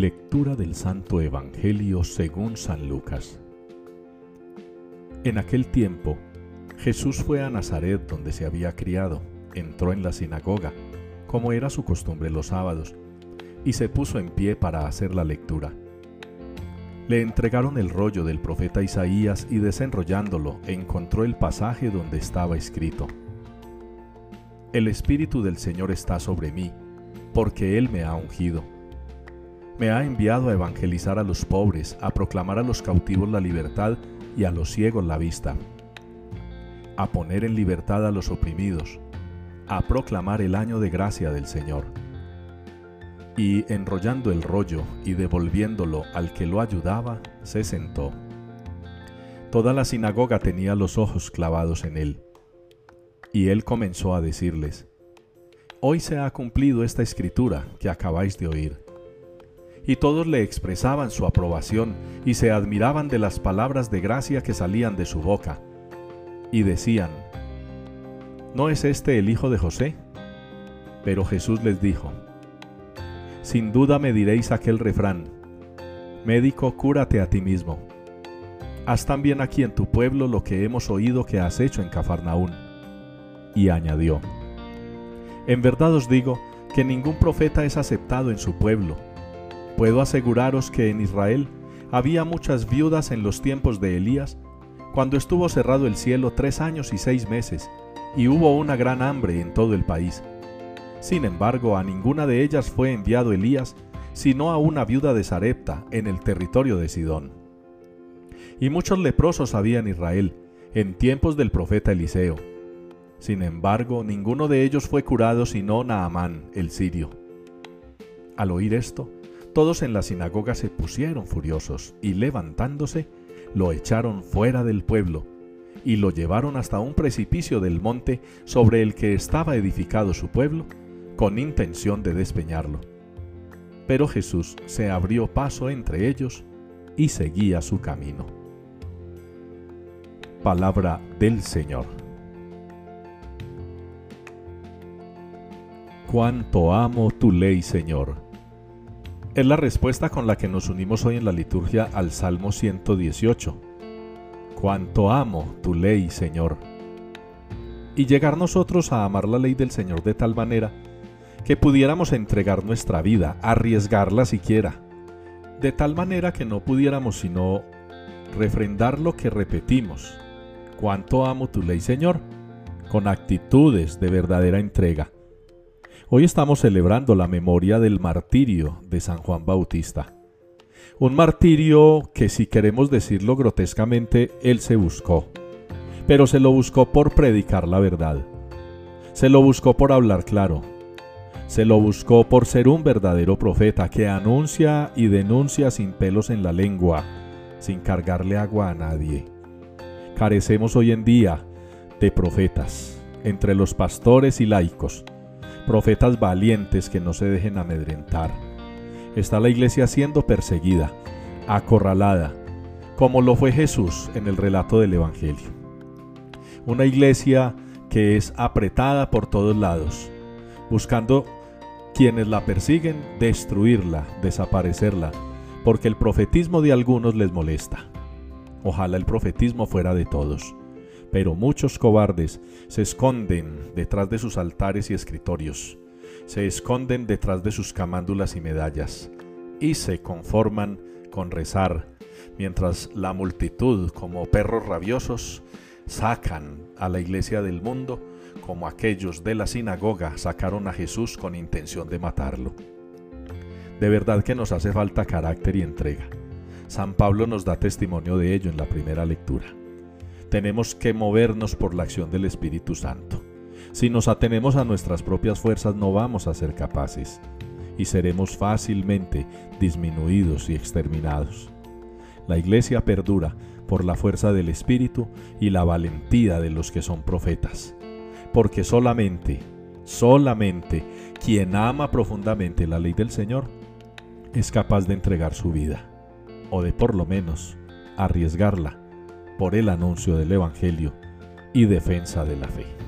Lectura del Santo Evangelio según San Lucas. En aquel tiempo, Jesús fue a Nazaret donde se había criado, entró en la sinagoga, como era su costumbre los sábados, y se puso en pie para hacer la lectura. Le entregaron el rollo del profeta Isaías y desenrollándolo encontró el pasaje donde estaba escrito. El Espíritu del Señor está sobre mí, porque Él me ha ungido me ha enviado a evangelizar a los pobres, a proclamar a los cautivos la libertad y a los ciegos la vista, a poner en libertad a los oprimidos, a proclamar el año de gracia del Señor. Y enrollando el rollo y devolviéndolo al que lo ayudaba, se sentó. Toda la sinagoga tenía los ojos clavados en él. Y él comenzó a decirles, Hoy se ha cumplido esta escritura que acabáis de oír y todos le expresaban su aprobación y se admiraban de las palabras de gracia que salían de su boca. Y decían, ¿no es este el hijo de José? Pero Jesús les dijo, Sin duda me diréis aquel refrán, Médico, cúrate a ti mismo. Haz también aquí en tu pueblo lo que hemos oído que has hecho en Cafarnaún. Y añadió, En verdad os digo que ningún profeta es aceptado en su pueblo Puedo aseguraros que en Israel había muchas viudas en los tiempos de Elías, cuando estuvo cerrado el cielo tres años y seis meses, y hubo una gran hambre en todo el país. Sin embargo, a ninguna de ellas fue enviado Elías, sino a una viuda de Sarepta, en el territorio de Sidón. Y muchos leprosos había en Israel, en tiempos del profeta Eliseo. Sin embargo, ninguno de ellos fue curado sino Naamán, el sirio. Al oír esto, todos en la sinagoga se pusieron furiosos y levantándose, lo echaron fuera del pueblo y lo llevaron hasta un precipicio del monte sobre el que estaba edificado su pueblo, con intención de despeñarlo. Pero Jesús se abrió paso entre ellos y seguía su camino. Palabra del Señor. Cuánto amo tu ley, Señor es la respuesta con la que nos unimos hoy en la liturgia al Salmo 118. Cuánto amo tu ley, Señor. Y llegar nosotros a amar la ley del Señor de tal manera que pudiéramos entregar nuestra vida, arriesgarla siquiera, de tal manera que no pudiéramos sino refrendar lo que repetimos. Cuánto amo tu ley, Señor, con actitudes de verdadera entrega Hoy estamos celebrando la memoria del martirio de San Juan Bautista. Un martirio que si queremos decirlo grotescamente, él se buscó. Pero se lo buscó por predicar la verdad. Se lo buscó por hablar claro. Se lo buscó por ser un verdadero profeta que anuncia y denuncia sin pelos en la lengua, sin cargarle agua a nadie. Carecemos hoy en día de profetas entre los pastores y laicos profetas valientes que no se dejen amedrentar. Está la iglesia siendo perseguida, acorralada, como lo fue Jesús en el relato del Evangelio. Una iglesia que es apretada por todos lados, buscando quienes la persiguen destruirla, desaparecerla, porque el profetismo de algunos les molesta. Ojalá el profetismo fuera de todos pero muchos cobardes se esconden detrás de sus altares y escritorios, se esconden detrás de sus camándulas y medallas, y se conforman con rezar, mientras la multitud, como perros rabiosos, sacan a la iglesia del mundo como aquellos de la sinagoga sacaron a Jesús con intención de matarlo. De verdad que nos hace falta carácter y entrega. San Pablo nos da testimonio de ello en la primera lectura tenemos que movernos por la acción del Espíritu Santo. Si nos atenemos a nuestras propias fuerzas no vamos a ser capaces y seremos fácilmente disminuidos y exterminados. La iglesia perdura por la fuerza del Espíritu y la valentía de los que son profetas, porque solamente, solamente quien ama profundamente la ley del Señor es capaz de entregar su vida, o de por lo menos arriesgarla por el anuncio del Evangelio y defensa de la fe.